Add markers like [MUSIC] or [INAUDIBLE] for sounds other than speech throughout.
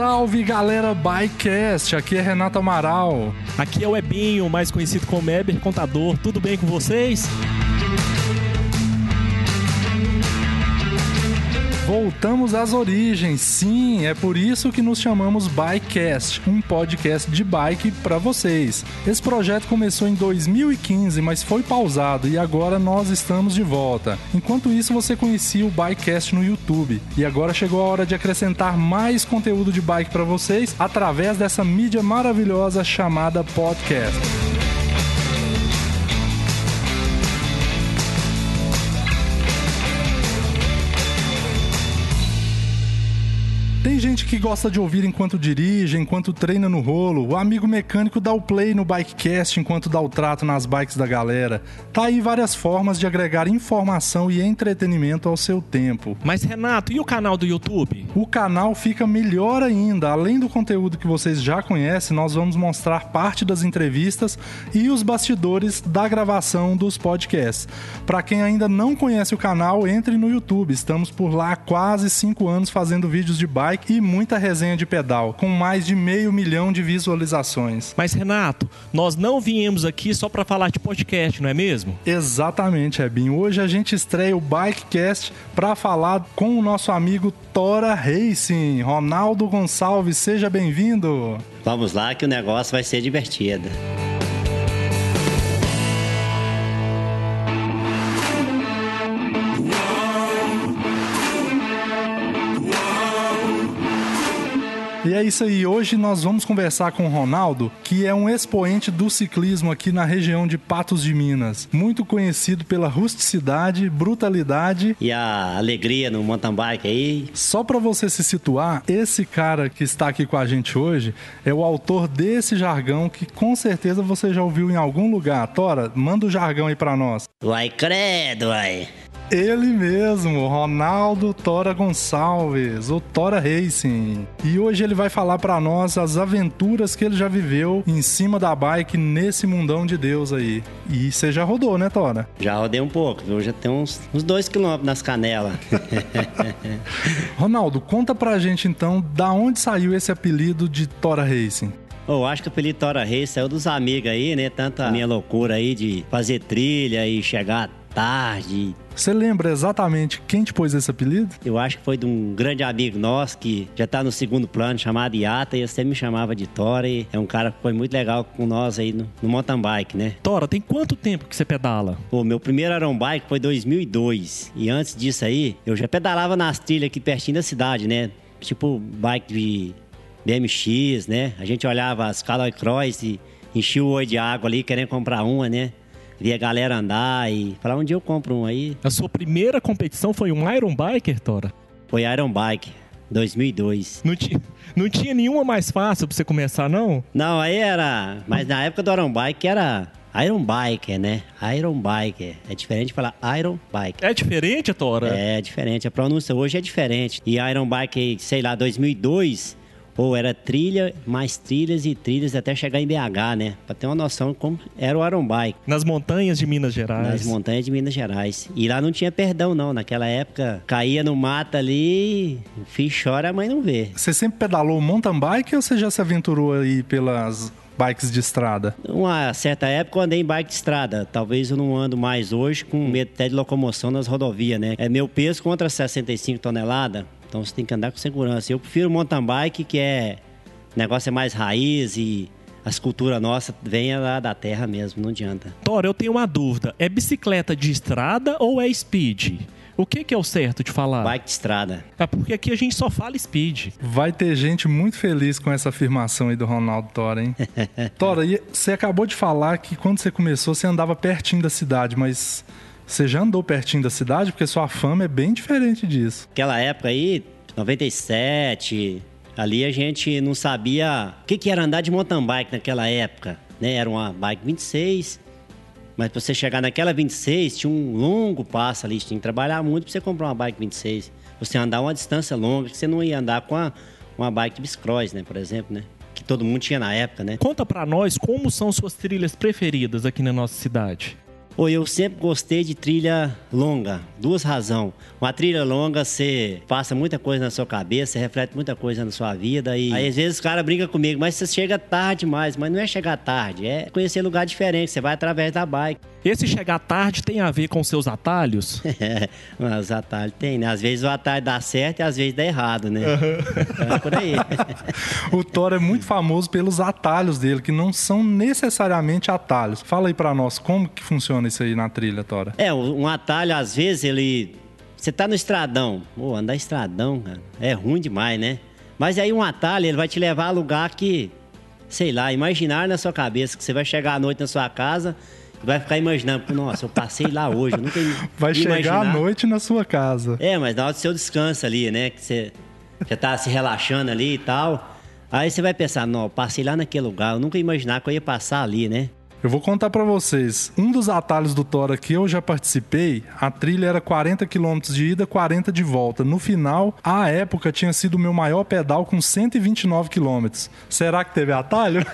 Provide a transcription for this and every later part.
Salve galera Bikecast, aqui é Renato Amaral. Aqui é o Ebinho, mais conhecido como Eber Contador. Tudo bem com vocês? Voltamos às origens, sim, é por isso que nos chamamos Bikecast, um podcast de bike para vocês. Esse projeto começou em 2015, mas foi pausado e agora nós estamos de volta. Enquanto isso, você conhecia o Bikecast no YouTube e agora chegou a hora de acrescentar mais conteúdo de bike para vocês através dessa mídia maravilhosa chamada podcast. Gente que gosta de ouvir enquanto dirige, enquanto treina no rolo. O amigo mecânico dá o play no Bikecast enquanto dá o trato nas bikes da galera. Tá aí várias formas de agregar informação e entretenimento ao seu tempo. Mas Renato, e o canal do YouTube? O canal fica melhor ainda. Além do conteúdo que vocês já conhecem, nós vamos mostrar parte das entrevistas e os bastidores da gravação dos podcasts. Para quem ainda não conhece o canal, entre no YouTube. Estamos por lá há quase 5 anos fazendo vídeos de bike bike e muita resenha de pedal, com mais de meio milhão de visualizações. Mas Renato, nós não viemos aqui só para falar de podcast, não é mesmo? Exatamente, Ebinho. Hoje a gente estreia o Bikecast para falar com o nosso amigo Tora Racing. Ronaldo Gonçalves, seja bem-vindo. Vamos lá que o negócio vai ser divertido. E é isso aí. Hoje nós vamos conversar com o Ronaldo, que é um expoente do ciclismo aqui na região de Patos de Minas. Muito conhecido pela rusticidade, brutalidade e a alegria no mountain bike aí. Só para você se situar, esse cara que está aqui com a gente hoje é o autor desse jargão que com certeza você já ouviu em algum lugar. Tora, manda o jargão aí para nós. Vai credo, vai. Ele mesmo, Ronaldo Tora Gonçalves, o Tora Racing. E hoje ele vai falar para nós as aventuras que ele já viveu em cima da bike nesse mundão de Deus aí. E você já rodou, né, Tora? Já rodei um pouco, viu? Já tem uns, uns dois quilômetros nas canelas. [LAUGHS] Ronaldo, conta pra gente então da onde saiu esse apelido de Tora Racing. Eu acho que o apelido Tora Racing saiu dos amigos aí, né? Tanta minha loucura aí de fazer trilha e chegar tarde. Você lembra exatamente quem te pôs esse apelido? Eu acho que foi de um grande amigo nosso que já tá no segundo plano, chamado Iata, e você me chamava de Tora. E é um cara que foi muito legal com nós aí no, no mountain bike, né? Tora, tem quanto tempo que você pedala? Pô, meu primeiro Iron Bike foi 2002. E antes disso aí, eu já pedalava nas trilhas aqui pertinho da cidade, né? Tipo bike de BMX, né? A gente olhava as Caloi Cross e enchia o olho de água ali querendo comprar uma, né? Via a galera andar e falar onde eu compro um aí. A sua primeira competição foi um Iron Biker, Tora? Foi Iron Bike. 2002. Não, ti, não tinha nenhuma mais fácil pra você começar, não? Não, aí era. Mas na época do Iron Bike era Iron Biker, né? Iron Biker. É diferente de falar Iron Bike. É diferente, Tora? É diferente. A pronúncia hoje é diferente. E Iron Bike, sei lá, 2002 ou era trilha, mais trilhas e trilhas até chegar em BH, né? Pra ter uma noção de como era o Iron Bike. Nas montanhas de Minas Gerais. Nas montanhas de Minas Gerais. E lá não tinha perdão, não. Naquela época, caía no mato ali, o filho chora, a mãe não vê. Você sempre pedalou mountain bike ou você já se aventurou aí pelas bikes de estrada? Uma certa época eu andei em bike de estrada. Talvez eu não ando mais hoje com medo até de locomoção nas rodovias, né? É meu peso contra 65 toneladas. Então você tem que andar com segurança. Eu prefiro mountain bike, que é. O negócio é mais raiz e as culturas nossas vêm lá da terra mesmo, não adianta. Tora, eu tenho uma dúvida. É bicicleta de estrada ou é speed? O que, que é o certo de falar? Bike de estrada. É porque aqui a gente só fala speed. Vai ter gente muito feliz com essa afirmação aí do Ronaldo Tora, hein? [LAUGHS] Tora, você acabou de falar que quando você começou você andava pertinho da cidade, mas você já andou pertinho da cidade? Porque sua fama é bem diferente disso. Aquela época aí, 97, ali a gente não sabia o que, que era andar de mountain bike naquela época. Né? Era uma bike 26, mas para você chegar naquela 26, tinha um longo passo ali, tinha que trabalhar muito para você comprar uma bike 26. Você andar uma distância longa, que você não ia andar com a, uma bike de bicicross, né, por exemplo, né? Que todo mundo tinha na época, né? Conta para nós como são suas trilhas preferidas aqui na nossa cidade. Ou eu sempre gostei de trilha longa. Duas razões. Uma trilha longa, você passa muita coisa na sua cabeça, você reflete muita coisa na sua vida. E aí, às vezes, o cara brinca comigo, mas você chega tarde demais. Mas não é chegar tarde, é conhecer lugar diferente. Você vai através da bike. Esse chegar tarde tem a ver com seus atalhos? [LAUGHS] É, os atalhos tem, né? Às vezes o atalho dá certo e às vezes dá errado, né? Então é por aí. [LAUGHS] o Thor é muito famoso pelos atalhos dele, que não são necessariamente atalhos. Fala aí pra nós, como que funciona isso aí na trilha, Tora? É, um atalho, às vezes, ele. Você tá no estradão. Pô, andar estradão, cara, é ruim demais, né? Mas aí um atalho, ele vai te levar a lugar que, sei lá, imaginar na sua cabeça que você vai chegar à noite na sua casa vai ficar imaginando, nossa, eu passei lá hoje, eu nunca Vai chegar imaginar. à noite na sua casa. É, mas na hora do seu descanso ali, né? Que você já tá se relaxando ali e tal. Aí você vai pensar, não, passei lá naquele lugar, eu nunca ia imaginar que eu ia passar ali, né? Eu vou contar para vocês. Um dos atalhos do Tora que eu já participei, a trilha era 40 km de ida, 40 de volta. No final, a época tinha sido o meu maior pedal com 129 km. Será que teve atalho?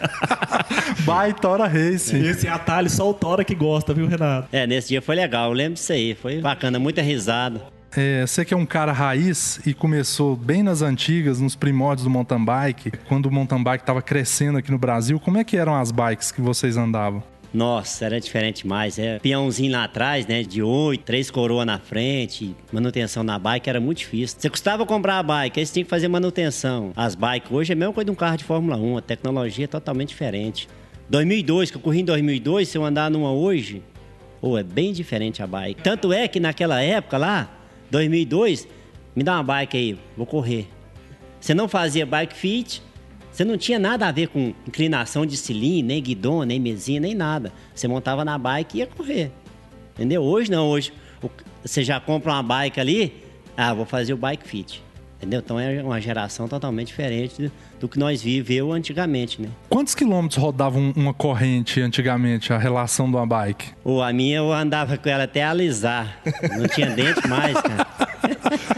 [LAUGHS] By Tora Racing. Esse atalho só o Tora que gosta, viu, Renato? É, nesse dia foi legal, eu lembro disso aí, foi bacana, muita risada. É, você que é um cara raiz e começou bem nas antigas, nos primórdios do mountain bike, quando o mountain bike estava crescendo aqui no Brasil, como é que eram as bikes que vocês andavam? Nossa, era diferente demais. É peãozinho lá atrás, né? De oito, três coroas na frente. Manutenção na bike era muito difícil. Você custava comprar a bike, aí você tinha que fazer manutenção. As bikes hoje é a mesma coisa de um carro de Fórmula 1. A tecnologia é totalmente diferente. 2002, que eu corri em 2002, se eu andar numa hoje, oh, é bem diferente a bike. Tanto é que naquela época lá, 2002, me dá uma bike aí, vou correr. Você não fazia bike fit, você não tinha nada a ver com inclinação de cilindro, nem guidon, nem mesinha, nem nada. Você montava na bike e ia correr. Entendeu? Hoje não, hoje você já compra uma bike ali, ah, vou fazer o bike fit. Entendeu? Então é uma geração totalmente diferente do que nós viveu antigamente, né? Quantos quilômetros rodava uma corrente antigamente, a relação de uma bike? Ou a minha eu andava com ela até alisar. Não tinha dente mais, cara.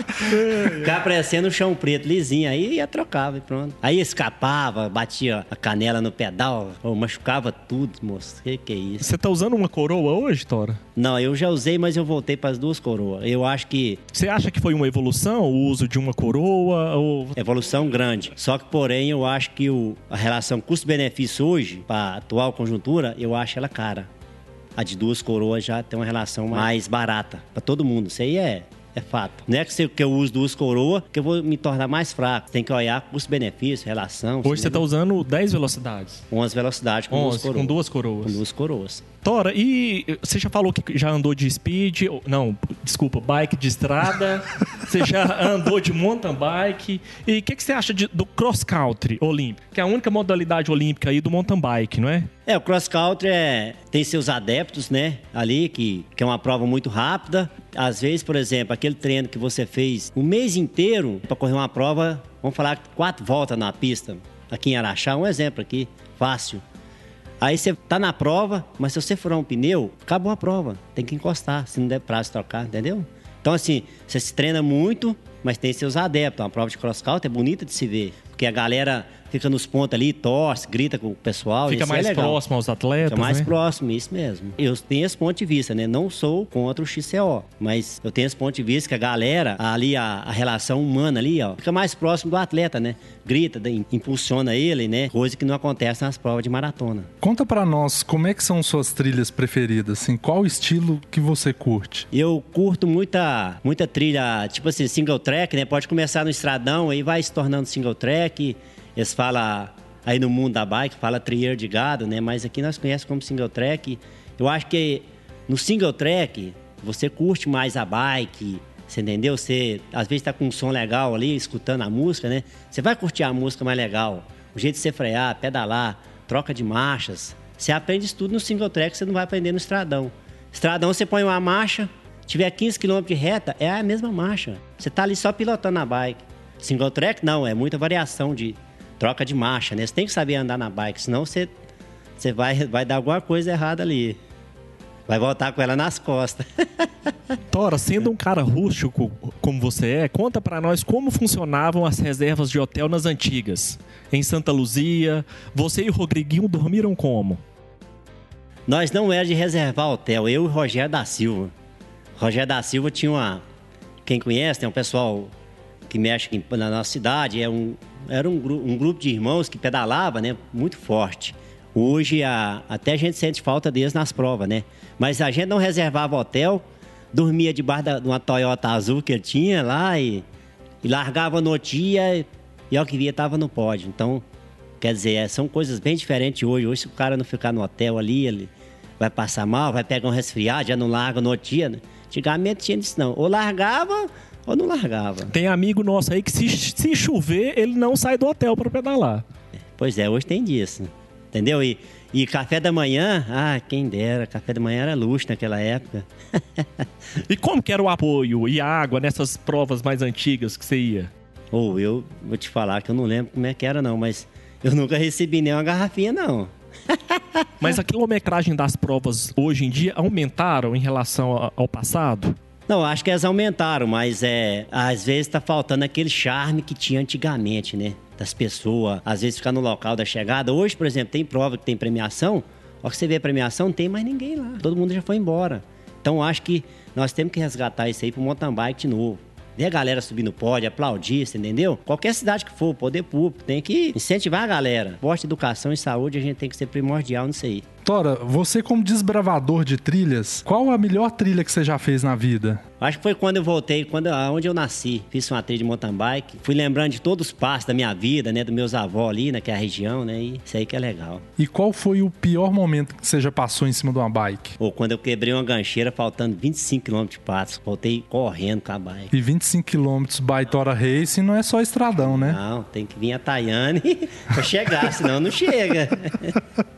[LAUGHS] [LAUGHS] Ficava parecendo um chão preto, lisinho. Aí ia trocava e pronto. Aí escapava, batia a canela no pedal, ou machucava tudo, moço. Que que é isso? Você tá usando uma coroa hoje, Tora? Não, eu já usei, mas eu voltei para as duas coroas. Eu acho que. Você acha que foi uma evolução o uso de uma coroa? Ou... Evolução grande. Só que, porém, eu acho que o, a relação custo-benefício hoje, para a atual conjuntura, eu acho ela cara. A de duas coroas já tem uma relação mais barata para todo mundo. Isso aí é é fato. Não é que, que eu uso duas coroas que eu vou me tornar mais fraco. Tem que olhar custo-benefício, relação. Hoje você está usando 10 velocidades. 11 velocidades com 11, duas coroas. Com duas coroas. Com duas coroas. Tora, e você já falou que já andou de speed, não, desculpa, bike de estrada, [LAUGHS] você já andou de mountain bike. E o que, que, você acha de, do cross country olímpico? Que é a única modalidade olímpica aí do mountain bike, não é? É, o cross country é, tem seus adeptos, né? Ali, que, que é uma prova muito rápida. Às vezes, por exemplo, aquele treino que você fez o mês inteiro para correr uma prova, vamos falar quatro voltas na pista, aqui em Araxá, um exemplo aqui, fácil. Aí você tá na prova, mas se você furar um pneu, acabou a prova. Tem que encostar, se não der prazo trocar, entendeu? Então, assim, você se treina muito, mas tem seus adeptos. Uma prova de cross-country é bonita de se ver. Porque a galera fica nos pontos ali, torce, grita com o pessoal. Fica mais é próximo aos atletas. Fica mais né? próximo, isso mesmo. Eu tenho esse ponto de vista, né? Não sou contra o XCO, mas eu tenho esse ponto de vista que a galera, ali, a, a relação humana ali, ó, fica mais próximo do atleta, né? Grita, impulsiona ele, né? Coisa que não acontece nas provas de maratona. Conta para nós como é que são suas trilhas preferidas, assim, qual estilo que você curte? Eu curto muita, muita trilha, tipo assim, single track, né? Pode começar no estradão, aí vai se tornando single track eles falam aí no mundo da bike, fala trier de gado, né? Mas aqui nós conhecemos como single track. Eu acho que no single track você curte mais a bike, você entendeu? Você às vezes está com um som legal ali, escutando a música, né? Você vai curtir a música mais legal. O jeito de você frear, pedalar, troca de marchas. Você aprende isso tudo no single track, você não vai aprender no estradão. Estradão você põe uma marcha, tiver 15 km de reta, é a mesma marcha. Você está ali só pilotando a bike. Single track não, é muita variação de troca de marcha, né? Você tem que saber andar na bike, senão você, você vai, vai dar alguma coisa errada ali. Vai voltar com ela nas costas. [LAUGHS] Tora, sendo um cara rústico como você é, conta para nós como funcionavam as reservas de hotel nas antigas. Em Santa Luzia, você e o Rodriguinho dormiram como? Nós não era de reservar hotel, eu e o Rogério da Silva. Rogério da Silva tinha uma. Quem conhece, tem um pessoal que mexe na nossa cidade, é um, era um, gru- um grupo de irmãos que pedalava, né? Muito forte. Hoje a- até a gente sente falta deles nas provas, né? Mas a gente não reservava hotel, dormia debaixo da- de uma Toyota azul que ele tinha lá e, e largava no dia e ao que via estava no pódio. Então, quer dizer, é, são coisas bem diferentes hoje. Hoje, se o cara não ficar no hotel ali, ele vai passar mal, vai pegar um resfriado, já não larga no dia. Né? Antigamente tinha isso não. Ou largava ou não largava. Tem amigo nosso aí que se, se chover, ele não sai do hotel para pedalar. Pois é, hoje tem disso. Entendeu? E, e café da manhã, ah, quem dera, café da manhã era luxo naquela época. [LAUGHS] E como que era o apoio e a água nessas provas mais antigas que você ia? Ou eu vou te falar que eu não lembro como é que era não, mas eu nunca recebi nem uma garrafinha não. Mas a quilometragem das provas hoje em dia aumentaram em relação ao passado? Não, acho que elas aumentaram, mas é, às vezes tá faltando aquele charme que tinha antigamente, né? Das pessoas, às vezes ficar no local da chegada. Hoje, por exemplo, tem prova que tem premiação. Ó, que você vê a premiação, não tem mais ninguém lá. Todo mundo já foi embora. Então, acho que nós temos que resgatar isso aí pro mountain bike de novo. Ver a galera subir no pódio, aplaudir, você entendeu? Qualquer cidade que for, poder público, tem que incentivar a galera. Esporte, educação e saúde, a gente tem que ser primordial nisso aí. Tora, você como desbravador de trilhas, qual a melhor trilha que você já fez na vida? Acho que foi quando eu voltei, quando onde eu nasci. Fiz uma trilha de mountain bike. Fui lembrando de todos os passos da minha vida, né? Dos meus avós ali naquela região, né? E isso aí que é legal. E qual foi o pior momento que você já passou em cima de uma bike? Ou quando eu quebrei uma gancheira faltando 25 km de patos. Voltei correndo com a bike. E 25 km by Tora Racing não é só estradão, né? Não, tem que vir a Tayane [LAUGHS] pra chegar, senão não chega. [LAUGHS]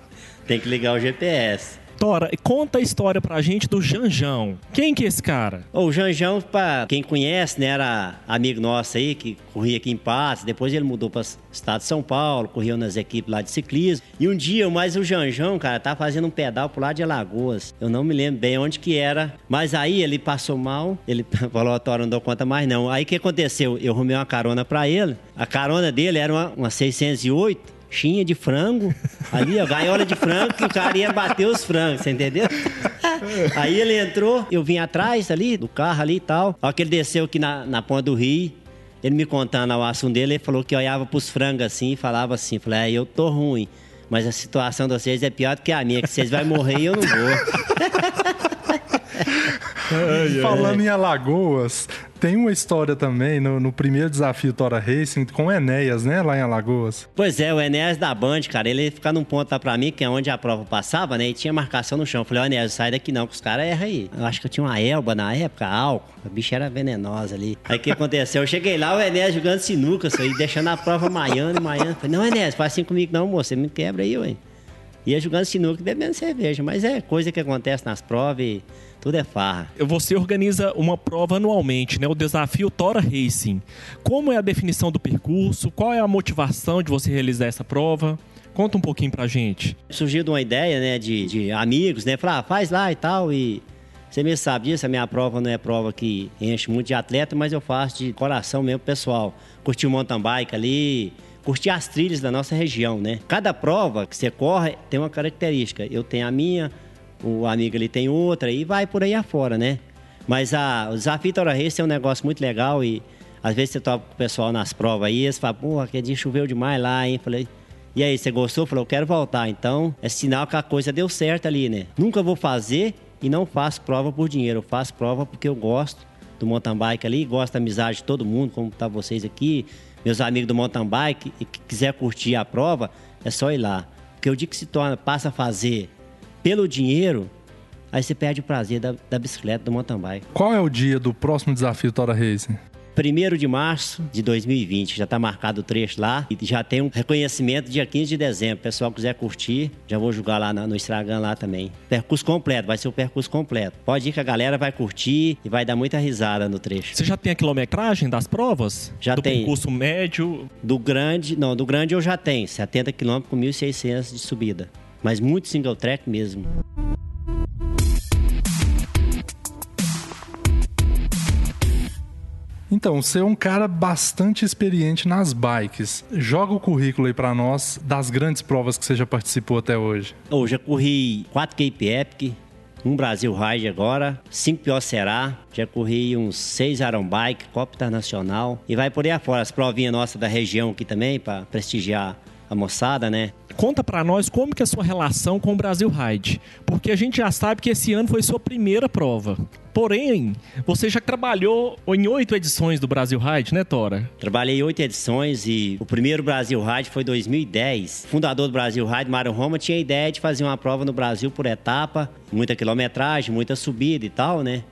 tem que ligar o GPS. Tora, conta a história pra gente do Janjão. Quem que é esse cara? O Janjão, pra quem conhece, né, era amigo nosso aí, que corria aqui em Patos, depois ele mudou para o estado de São Paulo, correu nas equipes lá de ciclismo. E um dia, mais o Janjão, cara, tá fazendo um pedal pro lado de Alagoas. Eu não me lembro bem onde que era, mas aí ele passou mal, ele [LAUGHS] falou, Tora, não dou conta mais não. Aí o que aconteceu? Eu arrumei uma carona pra ele, a carona dele era uma, uma 608, Chinha de frango, ali, ó, gaiola de frango, que o cara ia bater os frangos, você entendeu? [LAUGHS] Aí ele entrou, eu vim atrás ali, do carro ali e tal. Hora que ele desceu aqui na, na ponta do rio, ele me contando o assunto dele, ele falou que olhava pros frangos assim e falava assim, falei, é, eu tô ruim, mas a situação de vocês é pior do que a minha, que vocês vão morrer e eu não vou. [LAUGHS] Falando em Alagoas, tem uma história também no, no primeiro desafio Tora Racing com o Enéas, né? Lá em Alagoas. Pois é, o Enéas da Band, cara, ele ia ficar num ponto lá pra mim, que é onde a prova passava, né? E tinha marcação no chão. Eu falei, ó, Enéas, sai daqui não, que os caras erram aí. Eu acho que eu tinha uma elba na época, álcool. A bicha era venenosa ali. Aí o que aconteceu? Eu cheguei lá, o Enéas jogando sinuca, isso aí, deixando a prova maiando e maiando. Falei, não, Enéas, faz assim comigo não, moço, você me quebra aí, ué. Ia jogando sinuca e bebendo cerveja. Mas é coisa que acontece nas provas e tudo é farra. Você organiza uma prova anualmente, né? O desafio Tora Racing. Como é a definição do percurso? Qual é a motivação de você realizar essa prova? Conta um pouquinho pra gente. surgiu de uma ideia, né, de, de amigos, né, falar, ah, faz lá e tal, e você mesmo sabe disso, a minha prova não é prova que enche muito de atleta, mas eu faço de coração mesmo, pessoal. Curtir o mountain bike ali, curtir as trilhas da nossa região, né. Cada prova que você corre tem uma característica, eu tenho a minha, o amigo ali tem outra, e vai por aí afora, né. Mas a, o desafio Tora Race é um negócio muito legal e às vezes você toca com o pessoal nas provas aí, eles falam, pô, aquele dia choveu demais lá, hein, falei... E aí, você gostou? Falou, eu quero voltar. Então, é sinal que a coisa deu certo ali, né? Nunca vou fazer e não faço prova por dinheiro. Eu faço prova porque eu gosto do mountain bike ali, gosto da amizade de todo mundo, como tá vocês aqui, meus amigos do mountain bike, e que quiser curtir a prova, é só ir lá. Porque o dia que se torna, passa a fazer pelo dinheiro, aí você perde o prazer da, da bicicleta, do mountain bike. Qual é o dia do próximo desafio Tora Racing? 1 de março de 2020, já está marcado o trecho lá e já tem um reconhecimento dia 15 de dezembro. O pessoal quiser curtir, já vou jogar lá no Instagram lá também. Percurso completo, vai ser o percurso completo. Pode ir que a galera vai curtir e vai dar muita risada no trecho. Você já tem a quilometragem das provas? Já do tem. percurso médio. Do grande, não, do grande eu já tenho, 70 km com 1.600 de subida. Mas muito single track mesmo. Então, você é um cara bastante experiente nas bikes. Joga o currículo aí pra nós das grandes provas que você já participou até hoje. Eu já corri 4 Cape Epic, um Brasil Ride agora, 5 Pior Será, já corri uns 6 Iron Bike, Copa Internacional e vai por aí afora. As provinhas nossas da região aqui também, para prestigiar a moçada, né? Conta pra nós como que é a sua relação com o Brasil Ride, porque a gente já sabe que esse ano foi sua primeira prova. Porém, você já trabalhou em oito edições do Brasil Ride, né, Tora? Trabalhei oito edições e o primeiro Brasil Ride foi 2010. O fundador do Brasil Ride, Mário Roma, tinha a ideia de fazer uma prova no Brasil por etapa, muita quilometragem, muita subida e tal, né?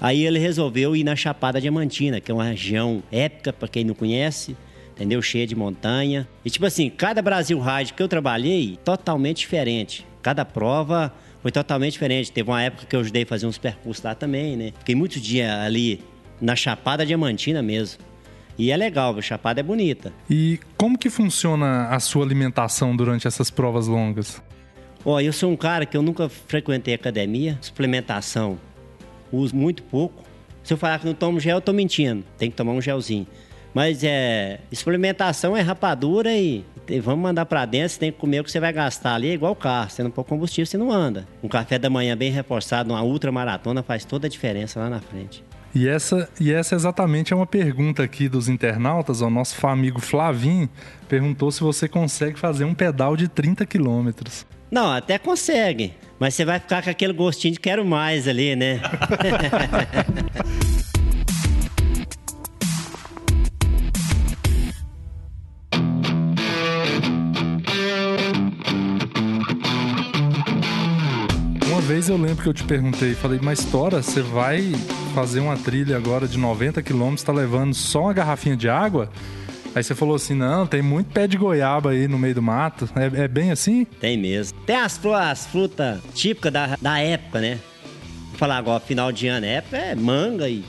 Aí ele resolveu ir na Chapada Diamantina, que é uma região épica, para quem não conhece, entendeu? Cheia de montanha. E tipo assim, cada Brasil Ride que eu trabalhei, totalmente diferente. Cada prova foi totalmente diferente. Teve uma época que eu ajudei a fazer uns percursos lá também, né? Fiquei muitos dias ali na Chapada Diamantina mesmo. E é legal, a Chapada é bonita. E como que funciona a sua alimentação durante essas provas longas? Ó, eu sou um cara que eu nunca frequentei academia, suplementação, uso muito pouco. Se eu falar que não tomo gel, eu tô mentindo. Tem que tomar um gelzinho. Mas é. Suplementação é rapadura e, e vamos mandar para dentro. Você tem que comer o que você vai gastar ali, é igual carro. Você não pôr combustível, você não anda. Um café da manhã bem reforçado, uma ultramaratona, faz toda a diferença lá na frente. E essa, e essa exatamente é uma pergunta aqui dos internautas. O nosso amigo Flavim perguntou se você consegue fazer um pedal de 30 quilômetros. Não, até consegue. Mas você vai ficar com aquele gostinho de quero mais ali, né? [LAUGHS] vez eu lembro que eu te perguntei, falei, mas Tora, você vai fazer uma trilha agora de 90 quilômetros, tá levando só uma garrafinha de água? Aí você falou assim, não, tem muito pé de goiaba aí no meio do mato. É, é bem assim? Tem mesmo. Tem as, as frutas típicas da, da época, né? Vou falar agora, final de ano, época é manga e.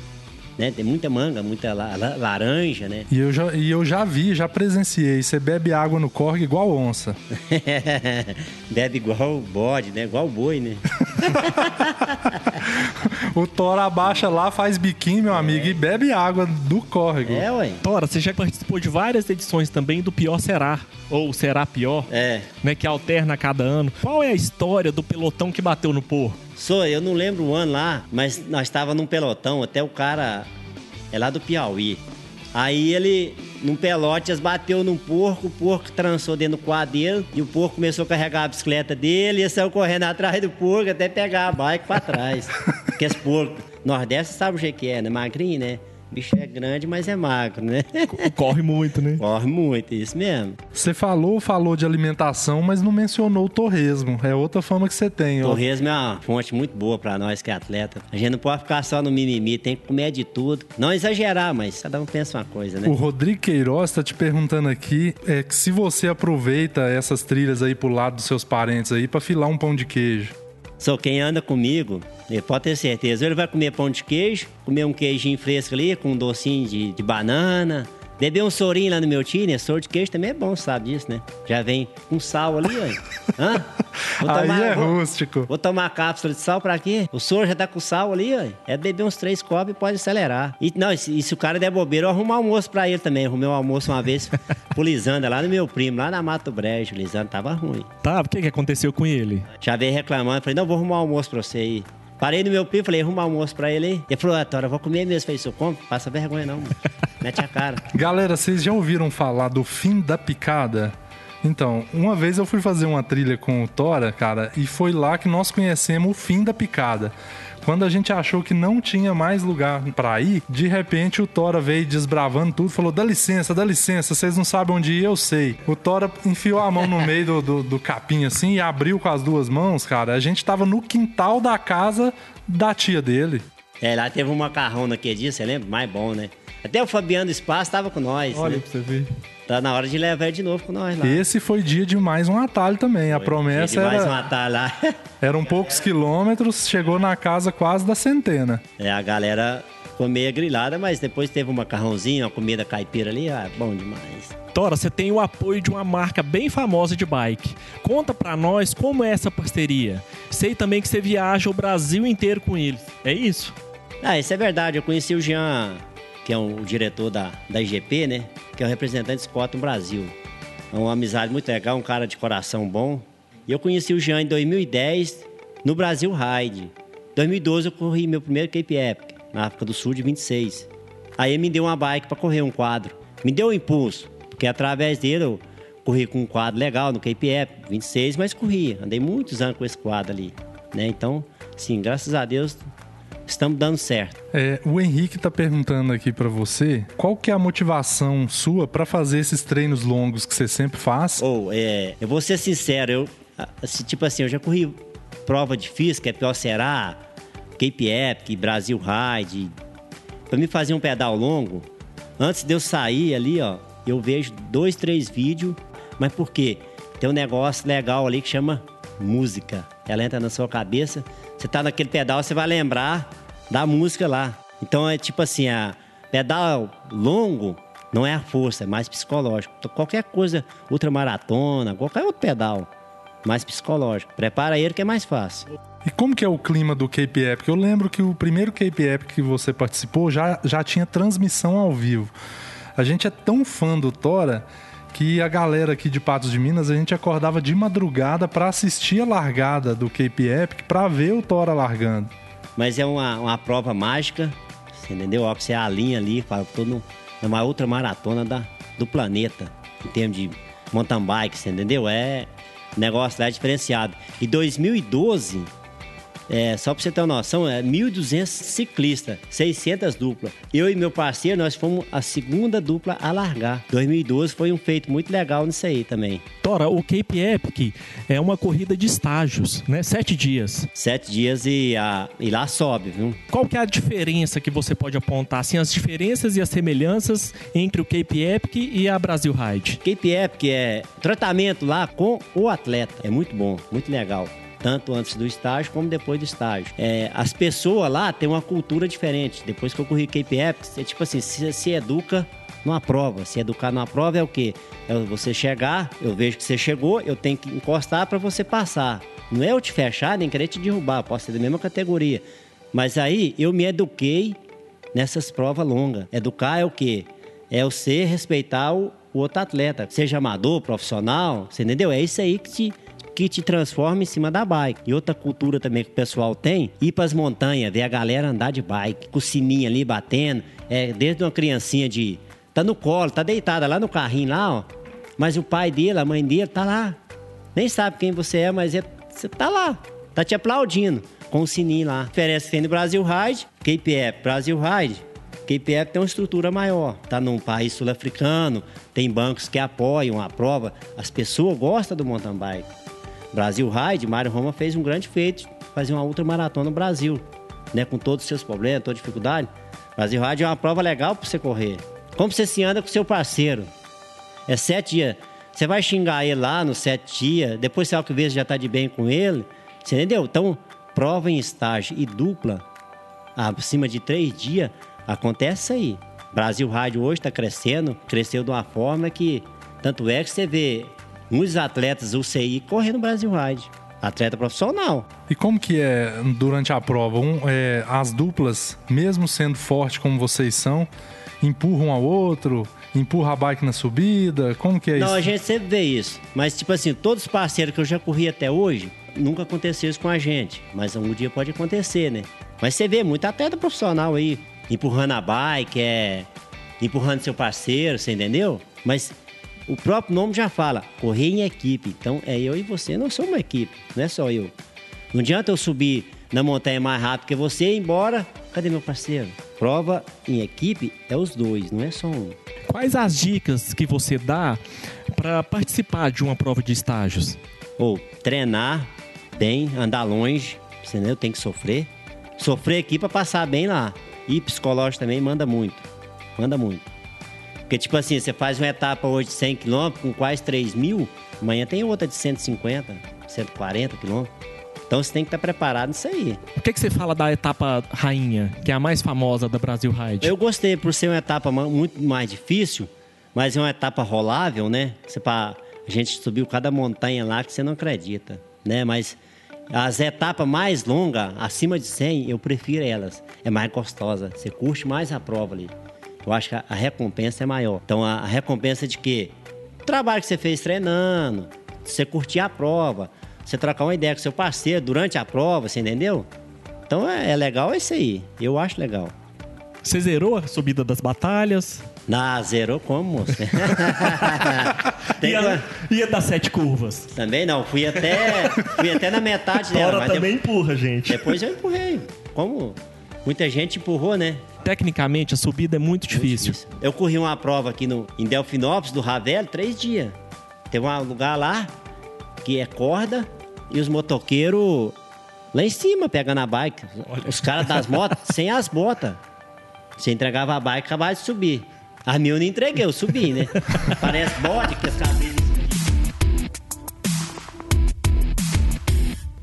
Né? Tem muita manga, muita la- la- laranja, né? E eu, já, e eu já vi, já presenciei. Você bebe água no córrego igual onça. [LAUGHS] Bebe igual o bode, né? Igual o boi, né? [LAUGHS] [LAUGHS] O Tora abaixa lá, faz biquinho, meu amigo, e bebe água do córrego. É, ué. Tora, você já participou de várias edições também do Pior Será, ou Será Pior, É. né, que alterna a cada ano. Qual é a história do pelotão que bateu no porco? Sou, eu não lembro o ano lá, mas nós estava num pelotão, até o cara é lá do Piauí. Aí ele, num pelote, bateu num porco, o porco trançou dentro do quadro dele, e o porco começou a carregar a bicicleta dele, e saiu correndo atrás do porco até pegar a bike pra trás. [LAUGHS] Porque esse porco, Nordeste sabe o jeito que é, né? Magrinho, né? O bicho é grande, mas é magro, né? Corre muito, né? Corre muito, isso mesmo. Você falou, falou de alimentação, mas não mencionou o torresmo. É outra fama que você tem, ó. Torresmo é uma fonte muito boa pra nós que é atleta. A gente não pode ficar só no mimimi, tem que comer de tudo. Não exagerar, mas cada um pensa uma coisa, né? O Rodrigo Queiroz tá te perguntando aqui é que se você aproveita essas trilhas aí pro lado dos seus parentes aí pra filar um pão de queijo. Só quem anda comigo, ele pode ter certeza. Ele vai comer pão de queijo, comer um queijinho fresco ali, com um docinho de, de banana. Beber um sorinho lá no meu tio, né? Soro de queijo também é bom, sabe disso, né? Já vem com sal ali, ó. Hã? Vou Aí é vou- rústico. Vou tomar cápsula de sal pra quê? O soro já tá com sal ali, ó. É beber uns três copos e pode acelerar. E, não, e se, e se o cara der bobeira, eu arrumo almoço pra ele também. Arrumei um almoço uma vez [LAUGHS] pro Lisandra, lá no meu primo, lá na Mato Brejo. O Lisandra tava ruim. Tá, o que, que aconteceu com ele? Já veio reclamando, falei, não, vou arrumar almoço pra você aí. Parei no meu primo, falei, arruma almoço pra ele aí. Ele falou, ah, Tora, vou comer mesmo. Falei, senhor, come, passa vergonha não, mano. [LAUGHS] Mete a cara. Galera, vocês já ouviram falar do fim da picada? Então, uma vez eu fui fazer uma trilha com o Tora, cara, e foi lá que nós conhecemos o fim da picada. Quando a gente achou que não tinha mais lugar pra ir, de repente o Tora veio desbravando tudo, falou: dá licença, dá licença, vocês não sabem onde ir, eu sei. O Tora enfiou a mão no [LAUGHS] meio do, do, do capim assim e abriu com as duas mãos, cara. A gente tava no quintal da casa da tia dele. É, lá teve um macarrão naquele dia, você lembra? Mais bom, né? Até o Fabiano do Espaço tava com nós, Olha né? pra você ver. Tá na hora de levar ele de novo com nós lá. Esse foi dia de mais um atalho também. A promessa Tinha demais era. matar lá. [LAUGHS] Eram poucos quilômetros, chegou na casa quase da centena. É, a galera ficou meio grilada, mas depois teve um macarrãozinho, uma comida caipira ali, ah, bom demais. Tora, você tem o apoio de uma marca bem famosa de bike. Conta pra nós como é essa parceria. Sei também que você viaja o Brasil inteiro com eles. É isso? Ah, isso é verdade. Eu conheci o Jean que é um, o diretor da, da IGP, né? Que é o representante Scott no Brasil. É uma amizade muito legal, um cara de coração bom. E eu conheci o Jean em 2010 no Brasil Ride. 2012 eu corri meu primeiro Cape Epic, na África do Sul, de 26. Aí ele me deu uma bike para correr, um quadro. Me deu um impulso, porque através dele eu corri com um quadro legal no Cape Epic, 26, mas corri. Andei muitos anos com esse quadro ali. Né? Então, sim, graças a Deus, estamos dando certo. É, o Henrique está perguntando aqui para você, qual que é a motivação sua para fazer esses treinos longos que você sempre faz? Ou, oh, é, eu vou ser sincero, eu, assim, tipo assim, eu já corri prova difícil, que é pior será, Cape Epic, Brasil Ride. Para me fazer um pedal longo, antes de eu sair ali, ó, eu vejo dois, três vídeos, mas por quê? Tem um negócio legal ali que chama música. Ela entra na sua cabeça, você tá naquele pedal, você vai lembrar da música lá. Então é tipo assim, a pedal longo não é a força, é mais psicológico. Então, qualquer coisa, ultramaratona, qualquer outro pedal, mais psicológico. Prepara ele que é mais fácil. E como que é o clima do Cape Epic? Eu lembro que o primeiro Cape Epic que você participou já, já tinha transmissão ao vivo. A gente é tão fã do Tora que a galera aqui de Patos de Minas, a gente acordava de madrugada para assistir a largada do Cape Epic para ver o Tora largando. Mas é uma, uma prova mágica, você entendeu? Ó, você alinha ali, fala, tô no, numa outra maratona da, do planeta, em termos de mountain bike, você entendeu? É negócio lá diferenciado. E 2012 é, só para você ter uma noção, é 1.200 ciclistas, 600 duplas. Eu e meu parceiro, nós fomos a segunda dupla a largar. 2012 foi um feito muito legal nisso aí também. Tora, o Cape Epic é uma corrida de estágios, né? Sete dias. Sete dias e, a, e lá sobe, viu? Qual que é a diferença que você pode apontar, assim, as diferenças e as semelhanças entre o Cape Epic e a Brasil Ride? Cape Epic é tratamento lá com o atleta. É muito bom, muito legal tanto antes do estágio como depois do estágio. É, as pessoas lá têm uma cultura diferente. Depois que eu corri Cape Epic, é tipo assim, se, se educa numa prova. Se educar numa prova é o quê? É você chegar, eu vejo que você chegou, eu tenho que encostar para você passar. Não é eu te fechar nem querer te derrubar, posso ser da mesma categoria. Mas aí eu me eduquei nessas provas longas. Educar é o quê? É você respeitar o, o outro atleta, seja amador, profissional, você entendeu? É isso aí que te que te transforma em cima da bike. E outra cultura também que o pessoal tem, ir para as montanhas, ver a galera andar de bike, com o sininho ali batendo, é, desde uma criancinha de... Tá no colo, tá deitada lá no carrinho lá, ó. Mas o pai dele, a mãe dele, tá lá. Nem sabe quem você é, mas é, você tá lá. Tá te aplaudindo com o sininho lá. A diferença que tem no Brasil Ride, KPF, Brasil Ride, KPF tem uma estrutura maior. Tá num país sul-africano, tem bancos que apoiam a prova. As pessoas gostam do mountain bike. Brasil Ride, Mário Roma fez um grande feito, fazer uma ultramaratona no Brasil, né? Com todos os seus problemas, toda dificuldade. Brasil Ride é uma prova legal para você correr. Como você se anda com seu parceiro? É sete dias. Você vai xingar ele lá nos sete dias, depois você que vez já tá de bem com ele. Você entendeu? Então, prova em estágio e dupla, acima de três dias, acontece aí. Brasil Rádio hoje está crescendo, cresceu de uma forma que, tanto é que você vê muitos atletas UCI correndo no Brasil Ride. Atleta profissional. E como que é durante a prova? Um, é, as duplas, mesmo sendo forte como vocês são, empurram um ao outro, empurra a bike na subida? Como que é Não, isso? Não, a gente sempre vê isso. Mas, tipo assim, todos os parceiros que eu já corri até hoje, nunca aconteceu isso com a gente. Mas um dia pode acontecer, né? Mas você vê muito atleta profissional aí, empurrando a bike, é, empurrando seu parceiro, você entendeu? Mas o próprio nome já fala, correr em equipe. Então é eu e você, não somos uma equipe, não é só eu. Não adianta eu subir na montanha mais rápido que você e ir embora. Cadê meu parceiro? Prova em equipe é os dois, não é só um. Quais as dicas que você dá para participar de uma prova de estágios? Ou treinar bem, andar longe, entendeu? Tem que sofrer. Sofrer aqui para passar bem lá. E psicológico também manda muito. Manda muito. Porque, tipo assim, você faz uma etapa hoje de 100 km com quase 3 mil, amanhã tem outra de 150, 140 km. Então você tem que estar preparado nisso aí. O que, que você fala da etapa rainha, que é a mais famosa da Brasil Ride? Eu gostei por ser uma etapa muito mais difícil, mas é uma etapa rolável, né? Você, a gente subiu cada montanha lá que você não acredita, né? Mas as etapas mais longas, acima de 100, eu prefiro elas. É mais gostosa, você curte mais a prova ali. Eu acho que a, recompensa é maior. Então, a, recompensa de quê? O trabalho que você fez treinando, você curtir a prova, você trocar uma ideia com seu parceiro durante a prova, você entendeu? Então é, é legal isso aí. Eu acho legal. Você zerou a subida das batalhas? Na zerou como, moço? [LAUGHS] [LAUGHS] Ia, uma- ia dar sete curvas. Também não, fui até, fui até na metade dela. Mas também empurra, gente. depois eu empurrei. Como muita gente empurrou, né? Tecnicamente, a subida é muito difícil. Eu corri uma prova aqui no, em Delfinópolis, do Ravel, três dias. Tem um lugar lá que é corda e os motoqueiros lá em cima pegando a bike. Os caras das motos sem as botas. Você entregava a bike e acabava de subir. A minha eu não entreguei, eu subi, né? [LAUGHS] Parece bode que as cabeças.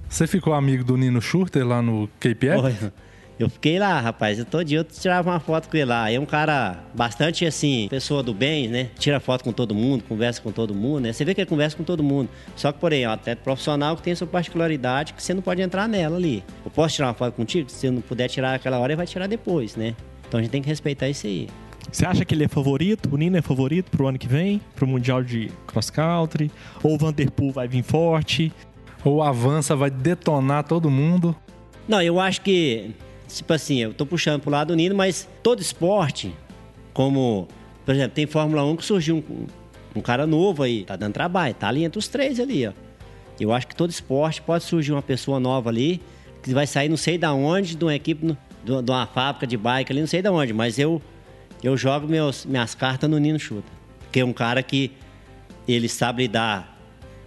Você ficou amigo do Nino Schurter lá no KPF? Olha, Eu fiquei lá, rapaz. Eu todo dia eu tirava uma foto com ele lá. É um cara bastante assim, pessoa do bem, né? Tira foto com todo mundo, conversa com todo mundo, né? Você vê que ele conversa com todo mundo. Só que, porém, é um atleta profissional que tem sua particularidade que você não pode entrar nela ali. Eu posso tirar uma foto contigo? Se eu não puder tirar aquela hora, ele vai tirar depois, né? Então a gente tem que respeitar isso aí. Você acha que ele é favorito? O Nino é favorito pro ano que vem? Pro Mundial de Cross Country? Ou o Vanderpool vai vir forte? Ou avança, vai detonar todo mundo? Não, eu acho que, tipo assim, eu tô puxando pro lado do Nino, mas todo esporte, como, por exemplo, tem Fórmula 1 que surgiu um, um cara novo aí, tá dando trabalho, tá ali entre os três ali, ó. Eu acho que todo esporte pode surgir uma pessoa nova ali, que vai sair não sei da onde, de uma equipe, de uma fábrica de bike ali, não sei da onde, mas eu, eu jogo meus, minhas cartas no Nino Chuta. Porque é um cara que ele sabe lidar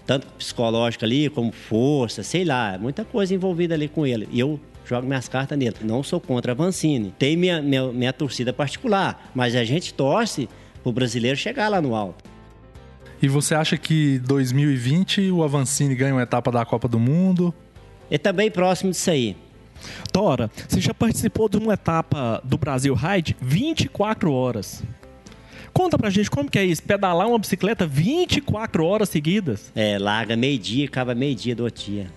tanto psicológico ali, como força, sei lá, muita coisa envolvida ali com ele. E eu jogo minhas cartas nele. Não sou contra a Vancini. Tem minha, minha, minha torcida particular, mas a gente torce pro brasileiro chegar lá no alto. E você acha que 2020 o Avancini ganha uma etapa da Copa do Mundo? Ele tá bem próximo disso aí. Tora, você já participou de uma etapa do Brasil Ride 24 horas. Conta pra gente como que é isso, pedalar uma bicicleta 24 horas seguidas. É, larga meio-dia, acaba meio-dia do outro dia.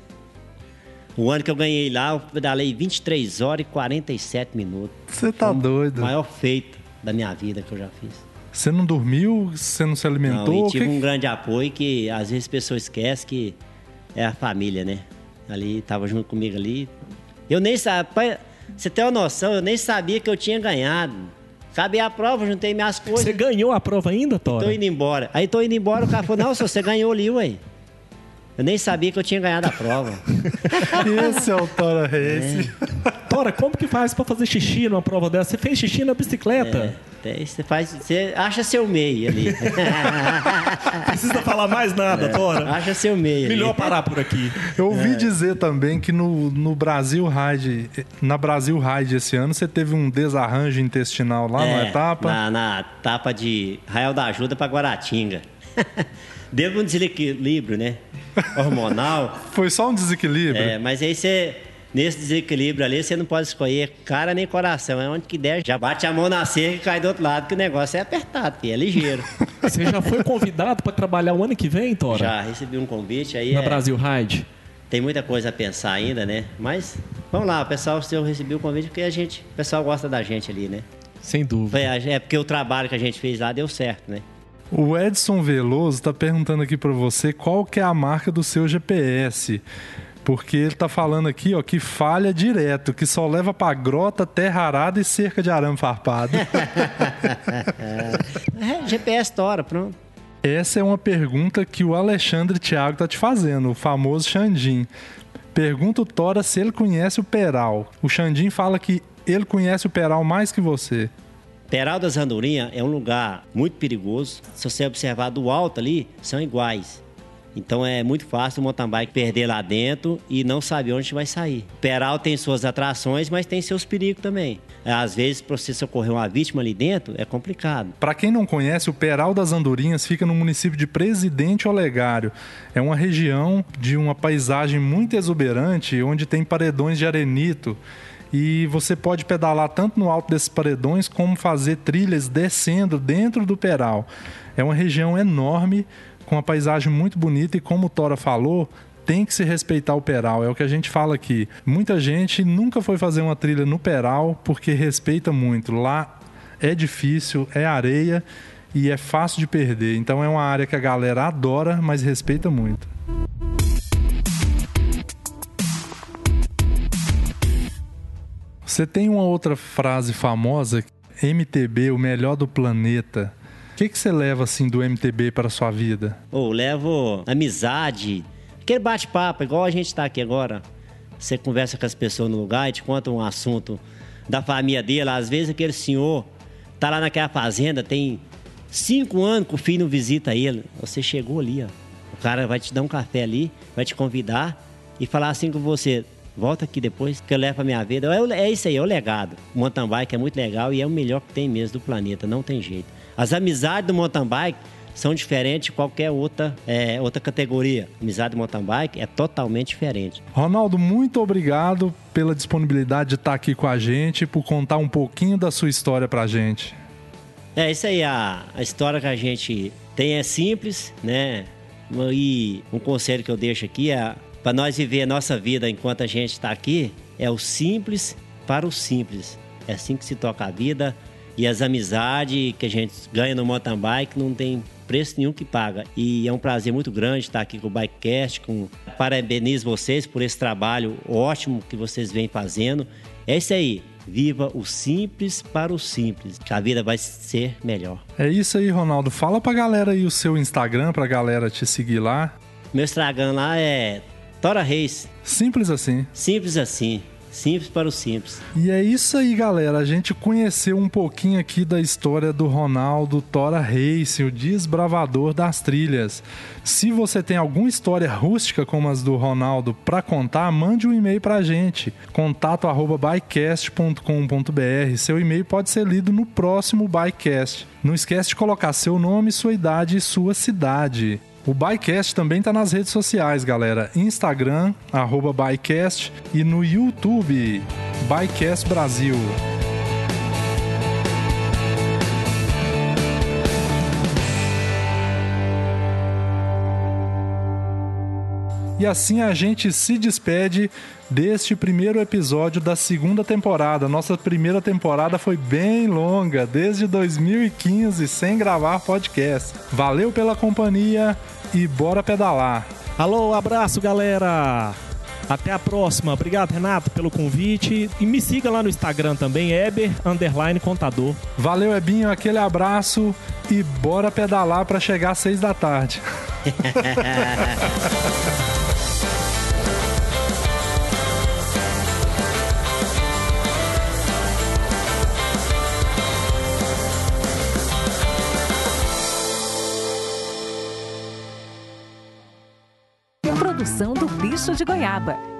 O ano que eu ganhei lá, eu pedalei 23 horas e 47 minutos. Você tá O doido. maior feito da minha vida que eu já fiz. Você não dormiu? Você não se Não, alimentou? e tive Que- um grande apoio que às vezes a pessoa esquece que é a família, né? Ali, tava junto comigo ali. Eu nem sabia, você ter uma noção, eu nem sabia que eu tinha ganhado. Acabei a prova, juntei minhas coisas, Você ganhou a prova ainda, tô Tora? indo embora. Aí tô indo embora, o cara falou, não, senhor, você ganhou ali, ué. Eu nem sabia que eu tinha ganhado a prova. [LAUGHS] Esse é o Tora Race. Tora, como que faz pra fazer xixi numa prova dessa? Você fez xixi na bicicleta? Até você faz, você acha seu meio ali. [LAUGHS] Precisa falar mais nada, Tora? acha seu meio ali. Melhor parar por aqui. Eu É. ouvi dizer também que no, no Brasil Ride, na Brasil Ride esse ano, você teve um desarranjo intestinal lá na É, etapa. Na, na etapa de Rael da Ajuda para Guaratinga. [LAUGHS] Deu um desequilíbrio, né? [LAUGHS] Hormonal. Foi só um desequilíbrio? É, mas aí você, nesse desequilíbrio ali, você não pode escolher cara nem coração. É onde que der, já bate a mão na cerca e cai do outro lado, que o negócio é apertado, filho, é ligeiro. [LAUGHS] Você já foi convidado pra trabalhar o ano que vem, Tora? Já recebi um convite aí. Na é- Brasil Ride? Tem muita coisa a pensar ainda, né? Mas vamos lá, o pessoal, se eu recebi o convite, porque a gente, o pessoal gosta da gente ali, né? Sem dúvida. Foi- É porque o trabalho que a gente fez lá deu certo, né? O Edson Veloso tá perguntando aqui pra você qual que é a marca do seu GPS. Porque ele tá falando aqui, ó, que falha direto, que só leva pra grota, terra arada e cerca de arame farpado. [LAUGHS] É, GPS tora, pronto. Essa é uma pergunta que o Alexandre Thiago tá te fazendo, o famoso Xandim. Pergunta o Tora se ele conhece o Peral. O Xandim fala que ele conhece o Peral mais que você. Peral das Andorinhas é um lugar muito perigoso. Se você observar do alto ali, são iguais. Então é muito fácil o mountain bike perder lá dentro e não saber onde vai sair. Peral tem suas atrações, mas tem seus perigos também. Às vezes, para você socorrer uma vítima ali dentro, é complicado. Para quem não conhece, o Peral das Andorinhas fica no município de Presidente Olegário. É uma região de uma paisagem muito exuberante, onde tem paredões de arenito. E você pode pedalar tanto no alto desses paredões, como fazer trilhas descendo dentro do Peral. É uma região enorme, com uma paisagem muito bonita, e como o Tora falou, tem que se respeitar o Peral, é o que a gente fala aqui. Muita gente nunca foi fazer uma trilha no Peral porque respeita muito. Lá é difícil, é areia e é fácil de perder. Então é uma área que a galera adora, mas respeita muito. Você tem uma outra frase famosa, MTB, o melhor do planeta. O que, que você leva assim do MTB para sua vida? Ou levo amizade, aquele bate-papo, igual a gente está aqui agora. Você conversa com as pessoas no lugar e te conta um assunto da família dele. Às vezes aquele senhor tá lá naquela fazenda, tem cinco anos que o filho não visita ele. Você chegou ali, ó. O cara vai te dar um café ali, vai te convidar e falar assim com você. Volta aqui depois, que eu levo a minha vida. É, é isso aí, é o legado. O mountain bike é muito legal e é o melhor que tem mesmo do planeta, não tem jeito. As amizades do mountain bike são diferentes de qualquer outra, é, outra categoria. Amizade do mountain bike é totalmente diferente. Ronaldo, muito obrigado pela disponibilidade de estar aqui com a gente, por contar um pouquinho da sua história pra gente. É isso aí, a, a história que a gente tem é simples, né? E um conselho que eu deixo aqui é para nós viver a nossa vida enquanto a gente está aqui, é o simples para o simples. É assim que se toca a vida e as amizades que a gente ganha no mountain bike não tem preço nenhum que paga. E é um prazer muito grande estar aqui com o Bikecast, com parabenizo vocês por esse trabalho ótimo que vocês vêm fazendo. É isso aí. Viva o simples para o simples, que a vida vai ser melhor. É isso aí, Ronaldo. Fala pra galera aí o seu Instagram, pra galera te seguir lá. Meu Instagram lá é Tora Reis. Simples assim. Simples assim. Simples para o simples. E é isso aí, galera. A gente conheceu um pouquinho aqui da história do Ronaldo Tora Race, o desbravador das trilhas. Se você tem alguma história rústica como as do Ronaldo para contar, mande um e-mail para a gente. contato@bycast.com.br. Seu e-mail pode ser lido no próximo Bycast. Não esquece de colocar seu nome, sua idade e sua cidade. O Bycast também está nas redes sociais, galera. Instagram, arroba Bycast e no YouTube, Bycast Brasil. E assim a gente se despede deste primeiro episódio da segunda temporada. Nossa primeira temporada foi bem longa, desde 2015, sem gravar podcast. Valeu pela companhia e bora pedalar. Alô, abraço, galera! Até a próxima. Obrigado, Renato, pelo convite. E me siga lá no Instagram também, Eber Underline Contador. Valeu, Ebinho. Aquele abraço e bora pedalar para chegar às seis da tarde. [LAUGHS] Produção do Bicho de Goiaba.